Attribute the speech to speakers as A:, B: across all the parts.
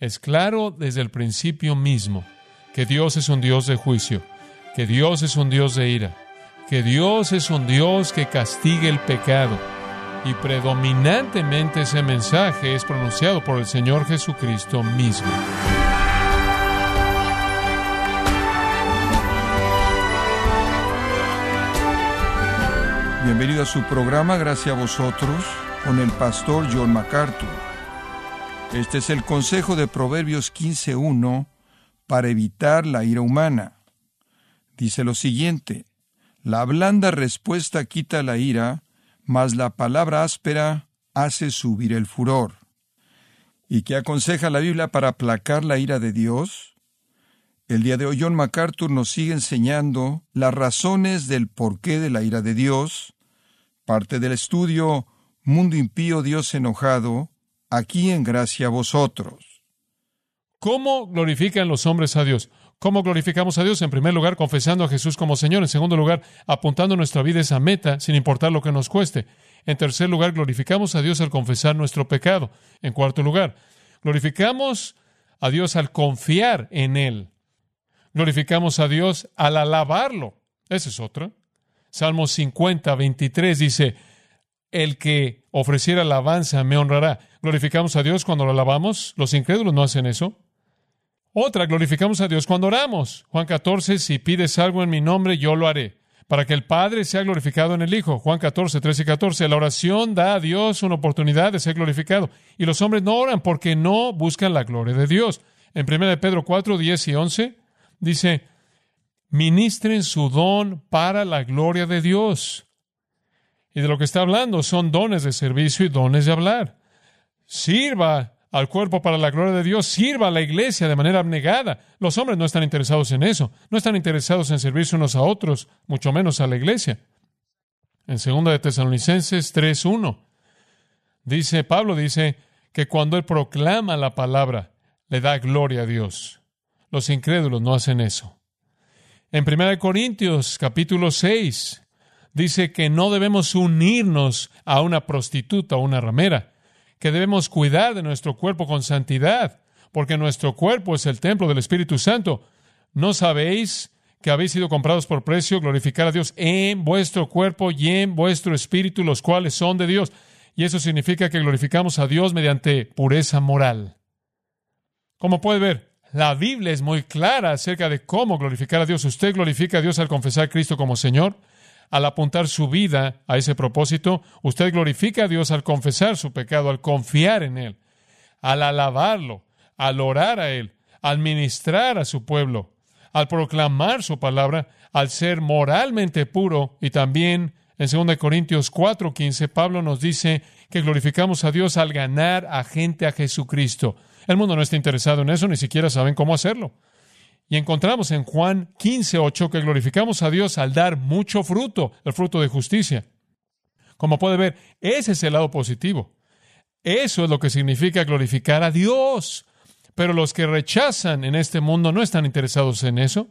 A: Es claro desde el principio mismo que Dios es un Dios de juicio, que Dios es un Dios de ira, que Dios es un Dios que castiga el pecado. Y predominantemente ese mensaje es pronunciado por el Señor Jesucristo mismo.
B: Bienvenido a su programa, gracias a vosotros, con el pastor John MacArthur. Este es el consejo de Proverbios 15.1 para evitar la ira humana. Dice lo siguiente, la blanda respuesta quita la ira, mas la palabra áspera hace subir el furor. ¿Y qué aconseja la Biblia para aplacar la ira de Dios? El día de hoy John MacArthur nos sigue enseñando las razones del porqué de la ira de Dios, parte del estudio Mundo impío, Dios enojado, aquí en gracia a vosotros.
A: ¿Cómo glorifican los hombres a Dios? ¿Cómo glorificamos a Dios? En primer lugar, confesando a Jesús como Señor. En segundo lugar, apuntando nuestra vida a esa meta, sin importar lo que nos cueste. En tercer lugar, glorificamos a Dios al confesar nuestro pecado. En cuarto lugar, glorificamos a Dios al confiar en Él. Glorificamos a Dios al alabarlo. Esa es otra. Salmo 50, 23 dice, el que ofreciera alabanza me honrará. ¿Glorificamos a Dios cuando lo alabamos? Los incrédulos no hacen eso. Otra, glorificamos a Dios cuando oramos. Juan 14, si pides algo en mi nombre, yo lo haré. Para que el Padre sea glorificado en el Hijo. Juan 14, 13 y 14. La oración da a Dios una oportunidad de ser glorificado. Y los hombres no oran porque no buscan la gloria de Dios. En 1 Pedro 4, 10 y 11 dice, ministren su don para la gloria de Dios. Y de lo que está hablando son dones de servicio y dones de hablar. Sirva al cuerpo para la gloria de Dios, sirva a la iglesia de manera abnegada. Los hombres no están interesados en eso, no están interesados en servirse unos a otros, mucho menos a la iglesia. En 2 de Tesalonicenses 3:1 dice Pablo dice que cuando él proclama la palabra le da gloria a Dios. Los incrédulos no hacen eso. En 1 Corintios capítulo 6 dice que no debemos unirnos a una prostituta o una ramera, que debemos cuidar de nuestro cuerpo con santidad, porque nuestro cuerpo es el templo del Espíritu Santo. ¿No sabéis que habéis sido comprados por precio? Glorificar a Dios en vuestro cuerpo y en vuestro espíritu, los cuales son de Dios. Y eso significa que glorificamos a Dios mediante pureza moral. Como puede ver, la Biblia es muy clara acerca de cómo glorificar a Dios. Usted glorifica a Dios al confesar a Cristo como Señor, al apuntar su vida a ese propósito. Usted glorifica a Dios al confesar su pecado, al confiar en Él, al alabarlo, al orar a Él, al ministrar a su pueblo, al proclamar su palabra, al ser moralmente puro y también en 2 Corintios 4:15 Pablo nos dice que glorificamos a Dios al ganar a gente a Jesucristo. El mundo no está interesado en eso, ni siquiera saben cómo hacerlo. Y encontramos en Juan 15:8 que glorificamos a Dios al dar mucho fruto, el fruto de justicia. Como puede ver, ese es el lado positivo. Eso es lo que significa glorificar a Dios. Pero los que rechazan en este mundo no están interesados en eso.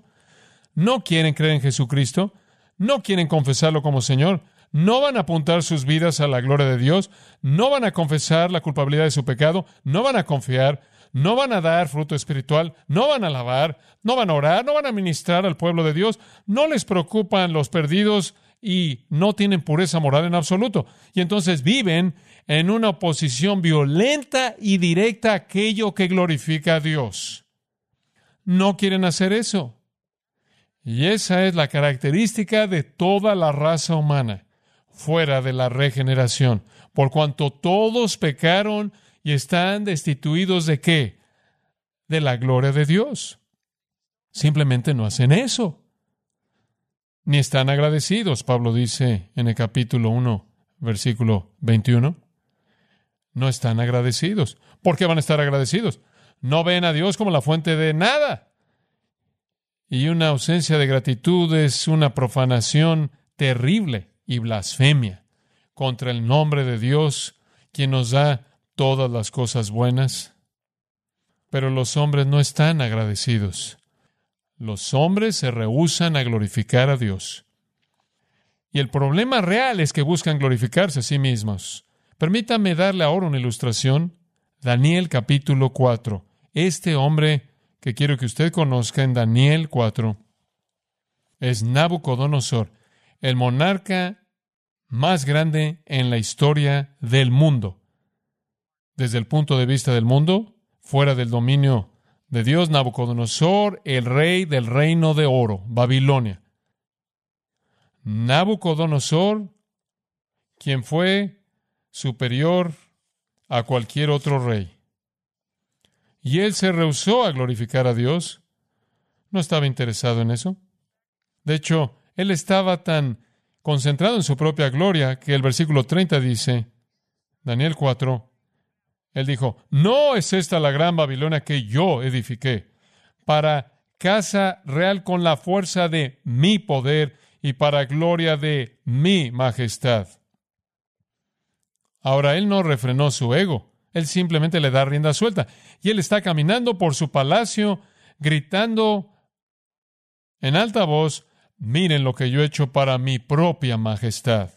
A: No quieren creer en Jesucristo. No quieren confesarlo como Señor no van a apuntar sus vidas a la gloria de Dios, no van a confesar la culpabilidad de su pecado, no van a confiar, no van a dar fruto espiritual, no van a alabar, no van a orar, no van a ministrar al pueblo de Dios, no les preocupan los perdidos y no tienen pureza moral en absoluto. Y entonces viven en una oposición violenta y directa a aquello que glorifica a Dios. No quieren hacer eso. Y esa es la característica de toda la raza humana fuera de la regeneración, por cuanto todos pecaron y están destituidos de qué? De la gloria de Dios. Simplemente no hacen eso. Ni están agradecidos, Pablo dice en el capítulo 1, versículo 21. No están agradecidos. ¿Por qué van a estar agradecidos? No ven a Dios como la fuente de nada. Y una ausencia de gratitud es una profanación terrible y blasfemia contra el nombre de Dios, quien nos da todas las cosas buenas. Pero los hombres no están agradecidos. Los hombres se rehúsan a glorificar a Dios. Y el problema real es que buscan glorificarse a sí mismos. Permítame darle ahora una ilustración. Daniel capítulo 4. este hombre que quiero que usted conozca en Daniel 4 es Nabucodonosor, el monarca más grande en la historia del mundo. Desde el punto de vista del mundo, fuera del dominio de Dios, Nabucodonosor, el rey del reino de oro, Babilonia. Nabucodonosor, quien fue superior a cualquier otro rey. Y él se rehusó a glorificar a Dios. No estaba interesado en eso. De hecho, él estaba tan concentrado en su propia gloria que el versículo 30 dice, Daniel 4, él dijo, no es esta la gran Babilonia que yo edifiqué para casa real con la fuerza de mi poder y para gloria de mi majestad. Ahora él no refrenó su ego, él simplemente le da rienda suelta. Y él está caminando por su palacio, gritando en alta voz, miren lo que yo he hecho para mi propia majestad.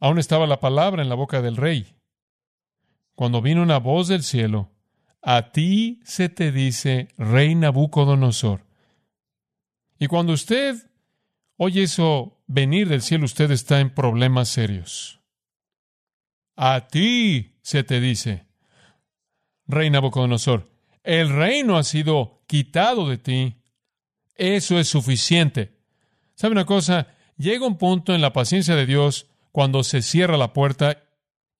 A: Aún estaba la palabra en la boca del rey. Cuando vino una voz del cielo, a ti se te dice, rey Nabucodonosor. Y cuando usted oye eso venir del cielo, usted está en problemas serios. A ti se te dice, rey Nabucodonosor, el reino ha sido quitado de ti. Eso es suficiente. ¿Sabe una cosa? Llega un punto en la paciencia de Dios cuando se cierra la puerta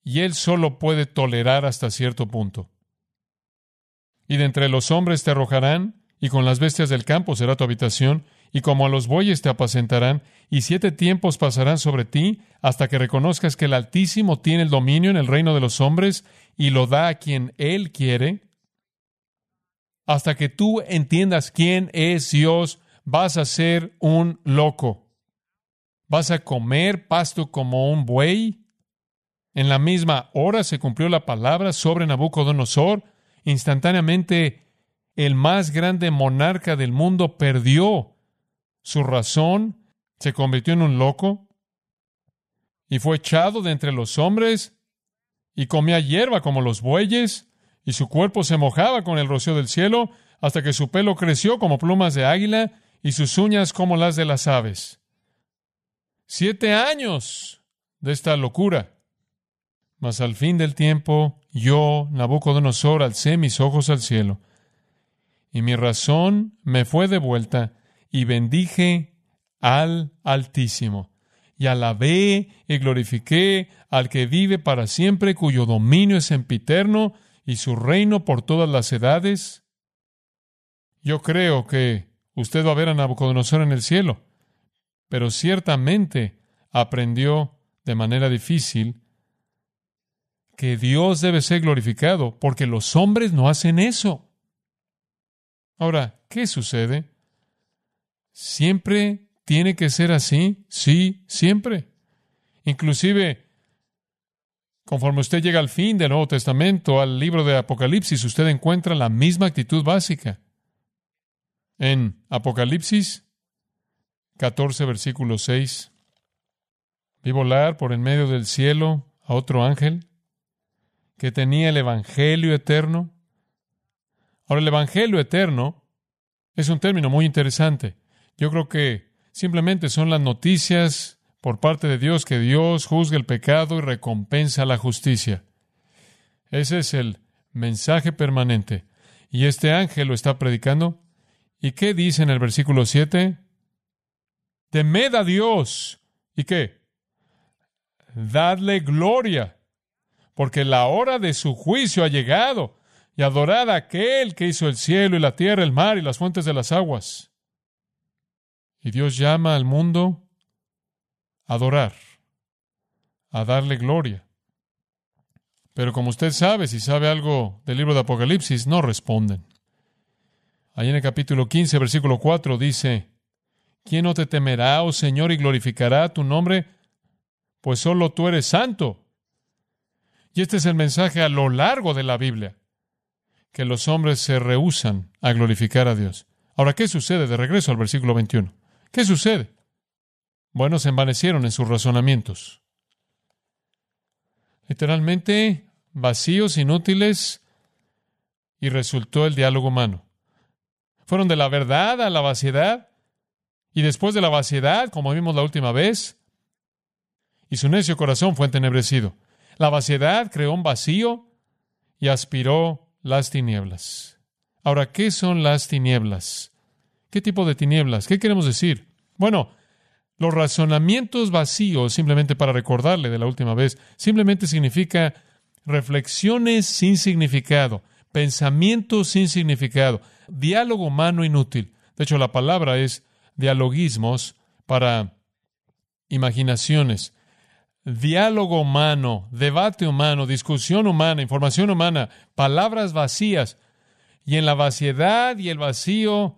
A: y Él solo puede tolerar hasta cierto punto. Y de entre los hombres te arrojarán, y con las bestias del campo será tu habitación, y como a los bueyes te apacentarán, y siete tiempos pasarán sobre ti, hasta que reconozcas que el Altísimo tiene el dominio en el reino de los hombres, y lo da a quien Él quiere. Hasta que tú entiendas quién es Dios, vas a ser un loco. Vas a comer pasto como un buey. En la misma hora se cumplió la palabra sobre Nabucodonosor. Instantáneamente el más grande monarca del mundo perdió su razón, se convirtió en un loco y fue echado de entre los hombres y comía hierba como los bueyes y su cuerpo se mojaba con el rocío del cielo hasta que su pelo creció como plumas de águila y sus uñas como las de las aves. Siete años de esta locura. Mas al fin del tiempo, yo, Nabucodonosor, alcé mis ojos al cielo y mi razón me fue devuelta, y bendije al Altísimo, y alabé y glorifiqué al que vive para siempre, cuyo dominio es sempiterno, y su reino por todas las edades. Yo creo que usted va a ver a Nabucodonosor en el cielo, pero ciertamente aprendió de manera difícil que Dios debe ser glorificado, porque los hombres no hacen eso. Ahora, ¿qué sucede? ¿Siempre tiene que ser así? Sí, siempre. Inclusive, conforme usted llega al fin del Nuevo Testamento, al libro de Apocalipsis, usted encuentra la misma actitud básica. En Apocalipsis 14, versículo 6, vi volar por en medio del cielo a otro ángel que tenía el Evangelio eterno Ahora, el Evangelio eterno es un término muy interesante. Yo creo que simplemente son las noticias por parte de Dios que Dios juzga el pecado y recompensa la justicia. Ese es el mensaje permanente. Y este ángel lo está predicando. ¿Y qué dice en el versículo 7? Temed a Dios. ¿Y qué? Dadle gloria, porque la hora de su juicio ha llegado y adorad a aquel que hizo el cielo y la tierra, el mar y las fuentes de las aguas. Y Dios llama al mundo a adorar, a darle gloria. Pero como usted sabe, si sabe algo del libro de Apocalipsis, no responden. Ahí en el capítulo 15, versículo 4 dice, ¿quién no te temerá, oh Señor, y glorificará tu nombre? Pues solo tú eres santo. Y este es el mensaje a lo largo de la Biblia que los hombres se rehusan a glorificar a Dios. Ahora, ¿qué sucede? De regreso al versículo 21. ¿Qué sucede? Bueno, se envanecieron en sus razonamientos. Literalmente, vacíos, inútiles, y resultó el diálogo humano. Fueron de la verdad a la vaciedad y después de la vaciedad, como vimos la última vez, y su necio corazón fue entenebrecido. La vaciedad creó un vacío y aspiró las tinieblas. Ahora, ¿qué son las tinieblas? ¿Qué tipo de tinieblas? ¿Qué queremos decir? Bueno, los razonamientos vacíos, simplemente para recordarle de la última vez, simplemente significa reflexiones sin significado, pensamientos sin significado, diálogo humano inútil. De hecho, la palabra es dialogismos para imaginaciones. Diálogo humano, debate humano, discusión humana, información humana, palabras vacías. Y en la vaciedad y el vacío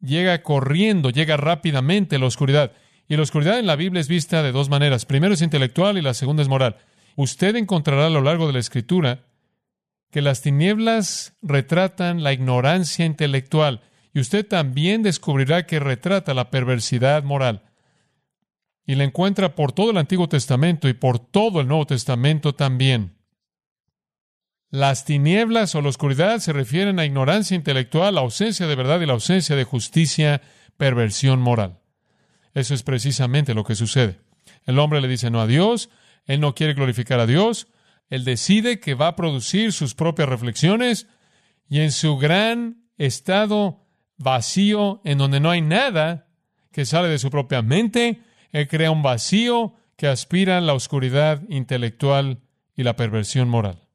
A: llega corriendo, llega rápidamente la oscuridad. Y la oscuridad en la Biblia es vista de dos maneras. Primero es intelectual y la segunda es moral. Usted encontrará a lo largo de la escritura que las tinieblas retratan la ignorancia intelectual y usted también descubrirá que retrata la perversidad moral. Y la encuentra por todo el Antiguo Testamento y por todo el Nuevo Testamento también. Las tinieblas o la oscuridad se refieren a ignorancia intelectual, la ausencia de verdad y la ausencia de justicia, perversión moral. Eso es precisamente lo que sucede. El hombre le dice no a Dios, él no quiere glorificar a Dios, él decide que va a producir sus propias reflexiones y en su gran estado vacío en donde no hay nada que sale de su propia mente, él crea un vacío que aspira a la oscuridad intelectual y la perversión moral.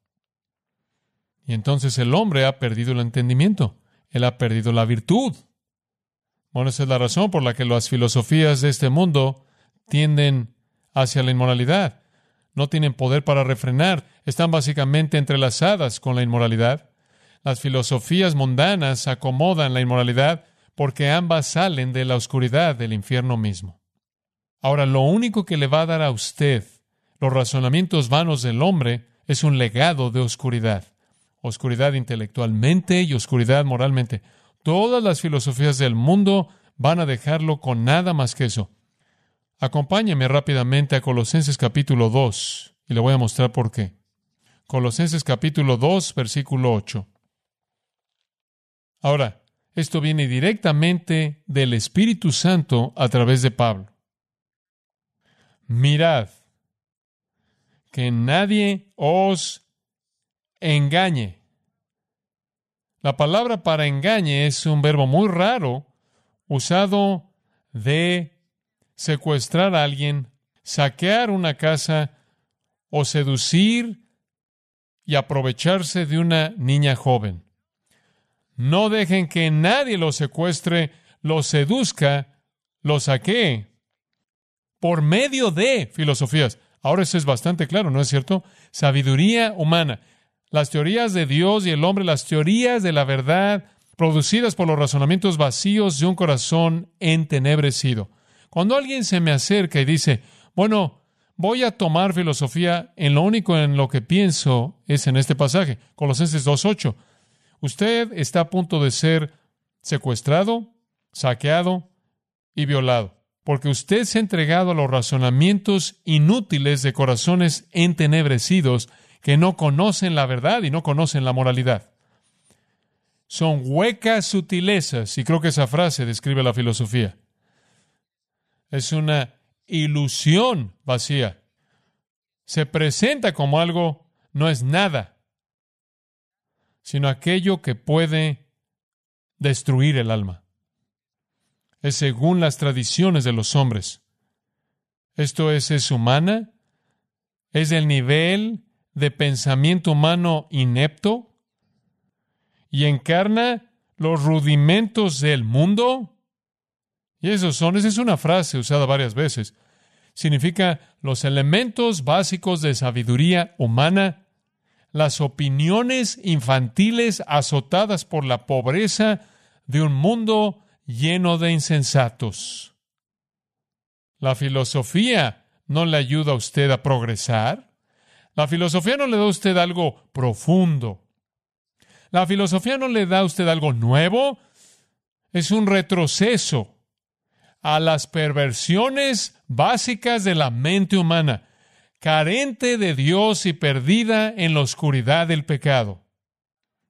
A: Y entonces el hombre ha perdido el entendimiento, él ha perdido la virtud. Bueno, esa es la razón por la que las filosofías de este mundo tienden hacia la inmoralidad. No tienen poder para refrenar, están básicamente entrelazadas con la inmoralidad. Las filosofías mundanas acomodan la inmoralidad porque ambas salen de la oscuridad del infierno mismo. Ahora, lo único que le va a dar a usted los razonamientos vanos del hombre es un legado de oscuridad. Oscuridad intelectualmente y oscuridad moralmente. Todas las filosofías del mundo van a dejarlo con nada más que eso. Acompáñeme rápidamente a Colosenses capítulo 2 y le voy a mostrar por qué. Colosenses capítulo 2, versículo 8. Ahora, esto viene directamente del Espíritu Santo a través de Pablo. Mirad, que nadie os engañe. La palabra para engañe es un verbo muy raro usado de secuestrar a alguien, saquear una casa o seducir y aprovecharse de una niña joven. No dejen que nadie los secuestre, los seduzca, los saquee por medio de filosofías. Ahora eso es bastante claro, ¿no es cierto? Sabiduría humana. Las teorías de Dios y el hombre, las teorías de la verdad producidas por los razonamientos vacíos de un corazón entenebrecido. Cuando alguien se me acerca y dice, bueno, voy a tomar filosofía en lo único en lo que pienso es en este pasaje, Colosenses 2.8. Usted está a punto de ser secuestrado, saqueado y violado, porque usted se ha entregado a los razonamientos inútiles de corazones entenebrecidos que no conocen la verdad y no conocen la moralidad. Son huecas sutilezas, y creo que esa frase describe la filosofía. Es una ilusión vacía. Se presenta como algo, no es nada sino aquello que puede destruir el alma. Es según las tradiciones de los hombres. Esto es, es humana, es del nivel de pensamiento humano inepto y encarna los rudimentos del mundo. Y esos son, esa es una frase usada varias veces. Significa los elementos básicos de sabiduría humana las opiniones infantiles azotadas por la pobreza de un mundo lleno de insensatos. La filosofía no le ayuda a usted a progresar. La filosofía no le da a usted algo profundo. La filosofía no le da a usted algo nuevo. Es un retroceso a las perversiones básicas de la mente humana carente de Dios y perdida en la oscuridad del pecado.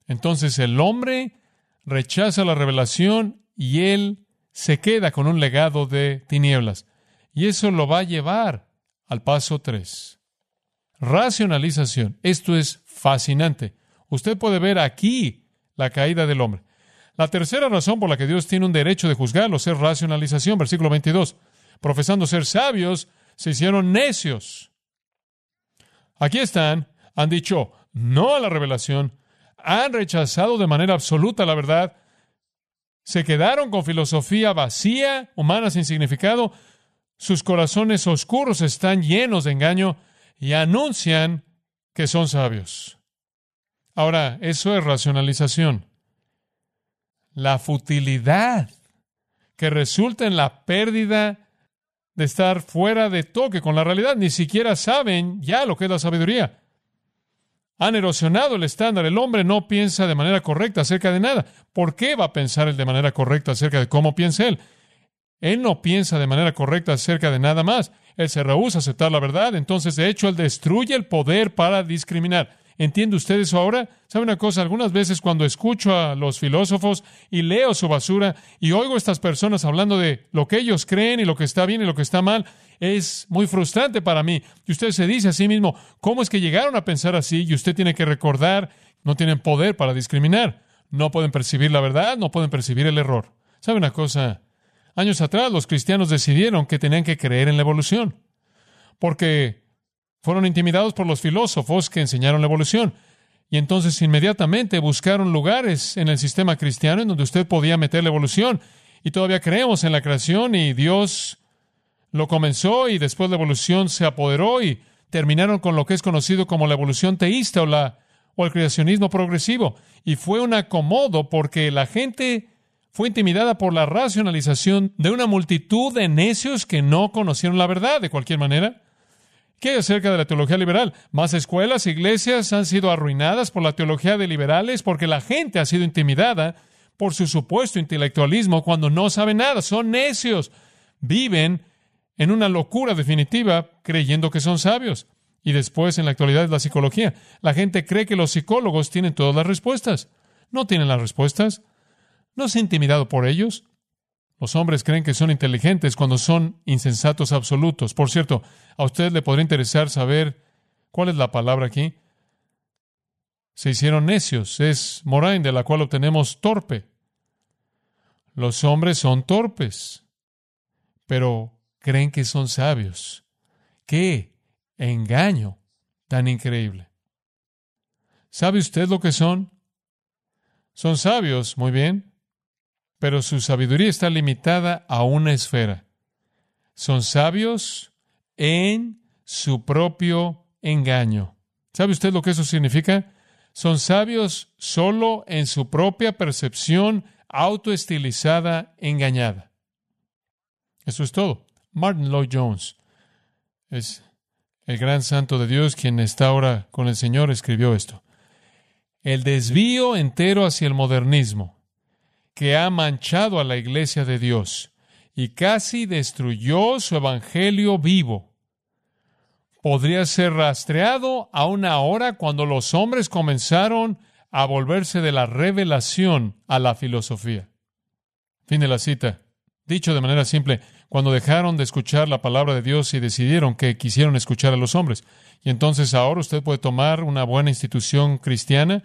A: Entonces el hombre rechaza la revelación y él se queda con un legado de tinieblas. Y eso lo va a llevar al paso 3. Racionalización. Esto es fascinante. Usted puede ver aquí la caída del hombre. La tercera razón por la que Dios tiene un derecho de juzgarlos es racionalización. Versículo 22. Profesando ser sabios, se hicieron necios. Aquí están, han dicho no a la revelación, han rechazado de manera absoluta la verdad, se quedaron con filosofía vacía, humana sin significado, sus corazones oscuros están llenos de engaño y anuncian que son sabios. Ahora, eso es racionalización. La futilidad que resulta en la pérdida de estar fuera de toque con la realidad. Ni siquiera saben ya lo que es la sabiduría. Han erosionado el estándar. El hombre no piensa de manera correcta acerca de nada. ¿Por qué va a pensar él de manera correcta acerca de cómo piensa él? Él no piensa de manera correcta acerca de nada más. Él se rehúsa a aceptar la verdad. Entonces, de hecho, él destruye el poder para discriminar. ¿Entiende usted eso ahora? ¿Sabe una cosa? Algunas veces cuando escucho a los filósofos y leo su basura y oigo a estas personas hablando de lo que ellos creen y lo que está bien y lo que está mal, es muy frustrante para mí. Y usted se dice a sí mismo, ¿cómo es que llegaron a pensar así? Y usted tiene que recordar, no tienen poder para discriminar. No pueden percibir la verdad, no pueden percibir el error. ¿Sabe una cosa? Años atrás los cristianos decidieron que tenían que creer en la evolución. Porque fueron intimidados por los filósofos que enseñaron la evolución. Y entonces inmediatamente buscaron lugares en el sistema cristiano en donde usted podía meter la evolución. Y todavía creemos en la creación y Dios lo comenzó y después la evolución se apoderó y terminaron con lo que es conocido como la evolución teísta o, la, o el creacionismo progresivo. Y fue un acomodo porque la gente fue intimidada por la racionalización de una multitud de necios que no conocieron la verdad de cualquier manera. ¿Qué acerca de la teología liberal? Más escuelas, iglesias han sido arruinadas por la teología de liberales porque la gente ha sido intimidada por su supuesto intelectualismo cuando no saben nada, son necios, viven en una locura definitiva creyendo que son sabios. Y después, en la actualidad, es la psicología. La gente cree que los psicólogos tienen todas las respuestas. No tienen las respuestas. No se ha intimidado por ellos. Los hombres creen que son inteligentes cuando son insensatos absolutos. Por cierto, a usted le podría interesar saber cuál es la palabra aquí. Se hicieron necios. Es Morain, de la cual obtenemos torpe. Los hombres son torpes, pero creen que son sabios. ¡Qué engaño tan increíble! ¿Sabe usted lo que son? Son sabios, muy bien, pero su sabiduría está limitada a una esfera. Son sabios en su propio engaño. ¿Sabe usted lo que eso significa? Son sabios solo en su propia percepción autoestilizada, engañada. Eso es todo. Martin Lloyd Jones es el gran santo de Dios quien está ahora con el Señor, escribió esto. El desvío entero hacia el modernismo que ha manchado a la iglesia de Dios y casi destruyó su evangelio vivo. Podría ser rastreado a una hora cuando los hombres comenzaron a volverse de la revelación a la filosofía. Fin de la cita. Dicho de manera simple, cuando dejaron de escuchar la palabra de Dios y decidieron que quisieron escuchar a los hombres. Y entonces ahora usted puede tomar una buena institución cristiana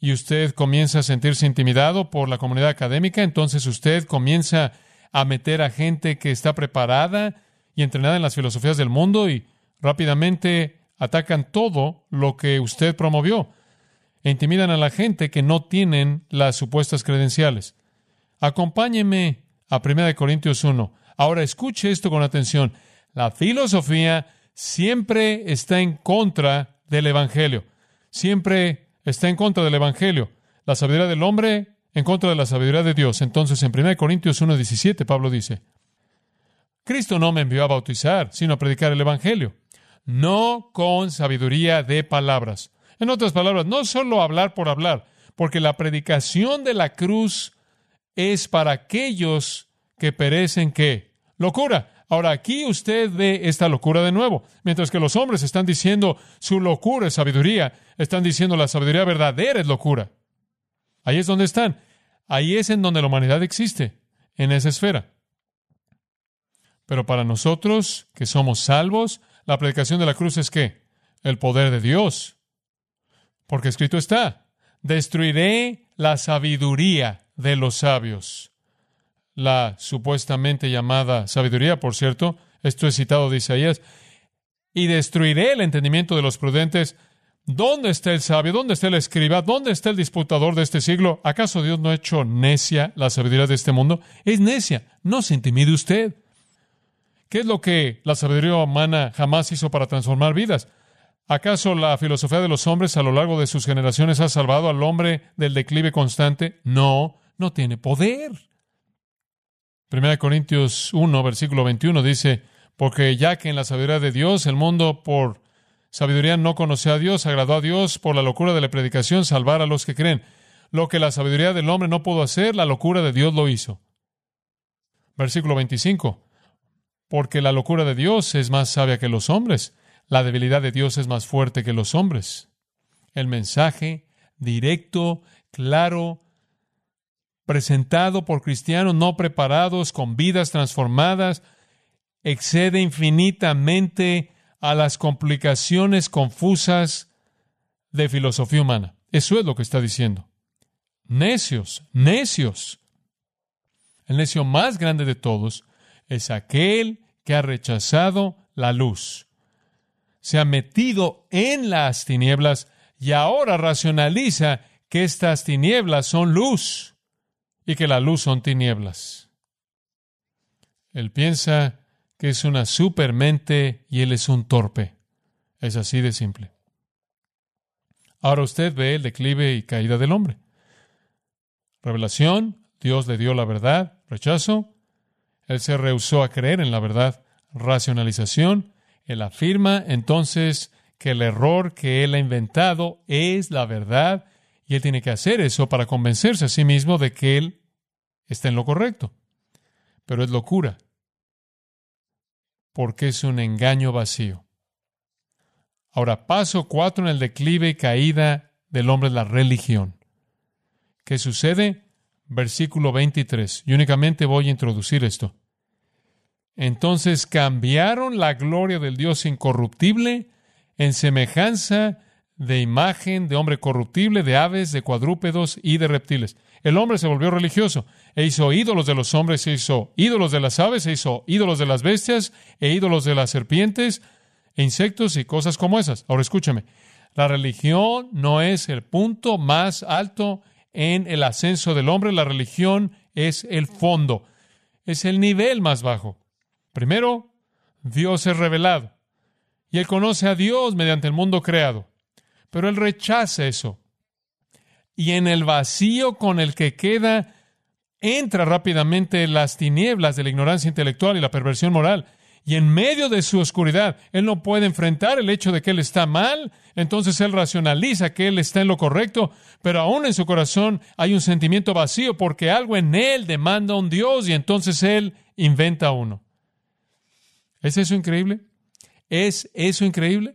A: y usted comienza a sentirse intimidado por la comunidad académica, entonces usted comienza a meter a gente que está preparada y entrenada en las filosofías del mundo y rápidamente atacan todo lo que usted promovió e intimidan a la gente que no tienen las supuestas credenciales. Acompáñeme a 1 Corintios 1. Ahora escuche esto con atención. La filosofía siempre está en contra del Evangelio. Siempre está en contra del Evangelio. La sabiduría del hombre en contra de la sabiduría de Dios. Entonces, en 1 Corintios 1.17, Pablo dice, Cristo no me envió a bautizar, sino a predicar el Evangelio, no con sabiduría de palabras. En otras palabras, no solo hablar por hablar, porque la predicación de la cruz es para aquellos que perecen ¿qué? locura. Ahora aquí usted ve esta locura de nuevo. Mientras que los hombres están diciendo su locura es sabiduría, están diciendo la sabiduría verdadera es locura. Ahí es donde están. Ahí es en donde la humanidad existe, en esa esfera. Pero para nosotros, que somos salvos, la predicación de la cruz es qué? El poder de Dios. Porque escrito está, destruiré la sabiduría de los sabios. La supuestamente llamada sabiduría, por cierto, esto es citado de Isaías, y destruiré el entendimiento de los prudentes. ¿Dónde está el sabio? ¿Dónde está el escriba? ¿Dónde está el disputador de este siglo? ¿Acaso Dios no ha hecho necia la sabiduría de este mundo? Es necia. No se intimide usted. ¿Qué es lo que la sabiduría humana jamás hizo para transformar vidas? ¿Acaso la filosofía de los hombres a lo largo de sus generaciones ha salvado al hombre del declive constante? No, no tiene poder. 1 Corintios 1, versículo 21 dice, porque ya que en la sabiduría de Dios el mundo por sabiduría no conoció a Dios, agradó a Dios por la locura de la predicación salvar a los que creen. Lo que la sabiduría del hombre no pudo hacer, la locura de Dios lo hizo. Versículo 25, porque la locura de Dios es más sabia que los hombres la debilidad de Dios es más fuerte que los hombres. El mensaje directo, claro, presentado por cristianos no preparados, con vidas transformadas, excede infinitamente a las complicaciones confusas de filosofía humana. Eso es lo que está diciendo. Necios, necios. El necio más grande de todos es aquel que ha rechazado la luz se ha metido en las tinieblas y ahora racionaliza que estas tinieblas son luz y que la luz son tinieblas. Él piensa que es una supermente y él es un torpe. Es así de simple. Ahora usted ve el declive y caída del hombre. Revelación, Dios le dio la verdad, rechazo, él se rehusó a creer en la verdad, racionalización, él afirma entonces que el error que él ha inventado es la verdad y él tiene que hacer eso para convencerse a sí mismo de que él está en lo correcto. Pero es locura, porque es un engaño vacío. Ahora, paso cuatro en el declive y caída del hombre es la religión. ¿Qué sucede? Versículo 23. Y únicamente voy a introducir esto. Entonces cambiaron la gloria del Dios incorruptible en semejanza de imagen de hombre corruptible, de aves, de cuadrúpedos y de reptiles. El hombre se volvió religioso e hizo ídolos de los hombres, se hizo ídolos de las aves, se hizo ídolos de las bestias e ídolos de las serpientes e insectos y cosas como esas. Ahora escúchame, la religión no es el punto más alto en el ascenso del hombre, la religión es el fondo, es el nivel más bajo. Primero, Dios es revelado. Y él conoce a Dios mediante el mundo creado. Pero él rechaza eso. Y en el vacío con el que queda, entra rápidamente las tinieblas de la ignorancia intelectual y la perversión moral. Y en medio de su oscuridad, él no puede enfrentar el hecho de que él está mal, entonces él racionaliza que él está en lo correcto, pero aún en su corazón hay un sentimiento vacío porque algo en él demanda a un Dios y entonces él inventa uno. ¿Es eso increíble? ¿Es eso increíble?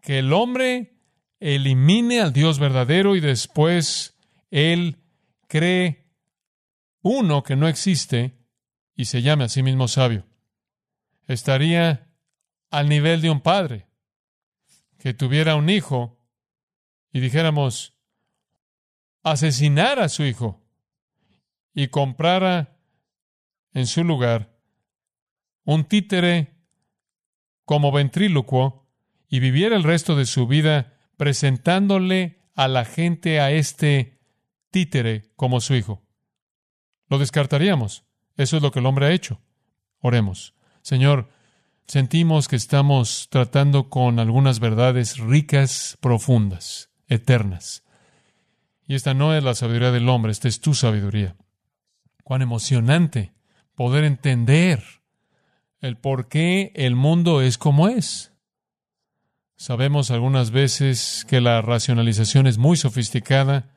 A: Que el hombre elimine al Dios verdadero y después él cree uno que no existe y se llame a sí mismo sabio. Estaría al nivel de un padre que tuviera un hijo y dijéramos asesinar a su hijo y comprara en su lugar un títere como ventrílocuo y viviera el resto de su vida presentándole a la gente a este títere como su hijo. Lo descartaríamos. Eso es lo que el hombre ha hecho. Oremos. Señor, sentimos que estamos tratando con algunas verdades ricas, profundas, eternas. Y esta no es la sabiduría del hombre, esta es tu sabiduría. Cuán emocionante poder entender el por qué el mundo es como es. Sabemos algunas veces que la racionalización es muy sofisticada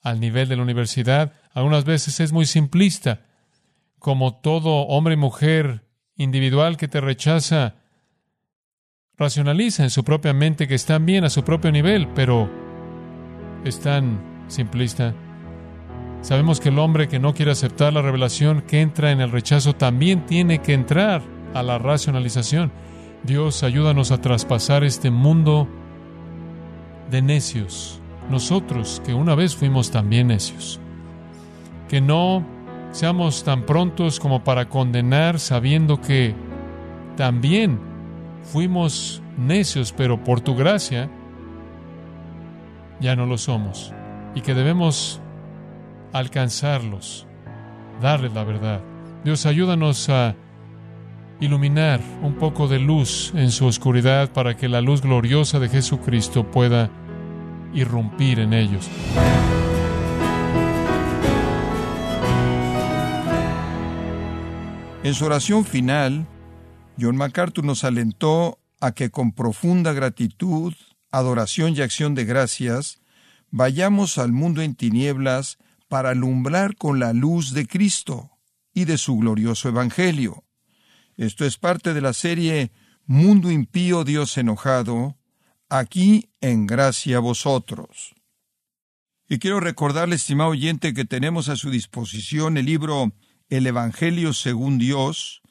A: al nivel de la universidad, algunas veces es muy simplista, como todo hombre y mujer individual que te rechaza, racionaliza en su propia mente que están bien a su propio nivel, pero es tan simplista. Sabemos que el hombre que no quiere aceptar la revelación, que entra en el rechazo, también tiene que entrar a la racionalización. Dios, ayúdanos a traspasar este mundo de necios, nosotros que una vez fuimos también necios. Que no seamos tan prontos como para condenar sabiendo que también fuimos necios, pero por tu gracia ya no lo somos. Y que debemos alcanzarlos, darles la verdad. Dios, ayúdanos a iluminar un poco de luz en su oscuridad para que la luz gloriosa de Jesucristo pueda irrumpir en ellos.
B: En su oración final, John MacArthur nos alentó a que con profunda gratitud, adoración y acción de gracias, vayamos al mundo en tinieblas para alumbrar con la luz de Cristo y de su glorioso Evangelio. Esto es parte de la serie Mundo impío, Dios enojado, aquí en gracia a vosotros. Y quiero recordarle, estimado oyente, que tenemos a su disposición el libro El Evangelio según Dios,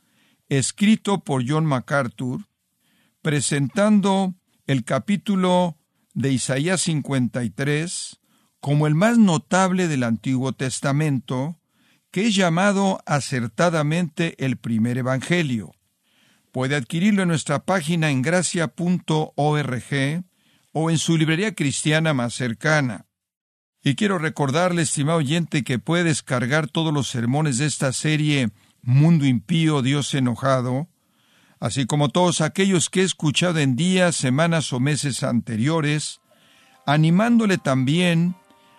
B: escrito por John MacArthur, presentando el capítulo de Isaías 53 como el más notable del Antiguo Testamento, que es llamado acertadamente el primer Evangelio. Puede adquirirlo en nuestra página en gracia.org o en su librería cristiana más cercana. Y quiero recordarle, estimado oyente, que puede descargar todos los sermones de esta serie Mundo impío, Dios enojado, así como todos aquellos que he escuchado en días, semanas o meses anteriores, animándole también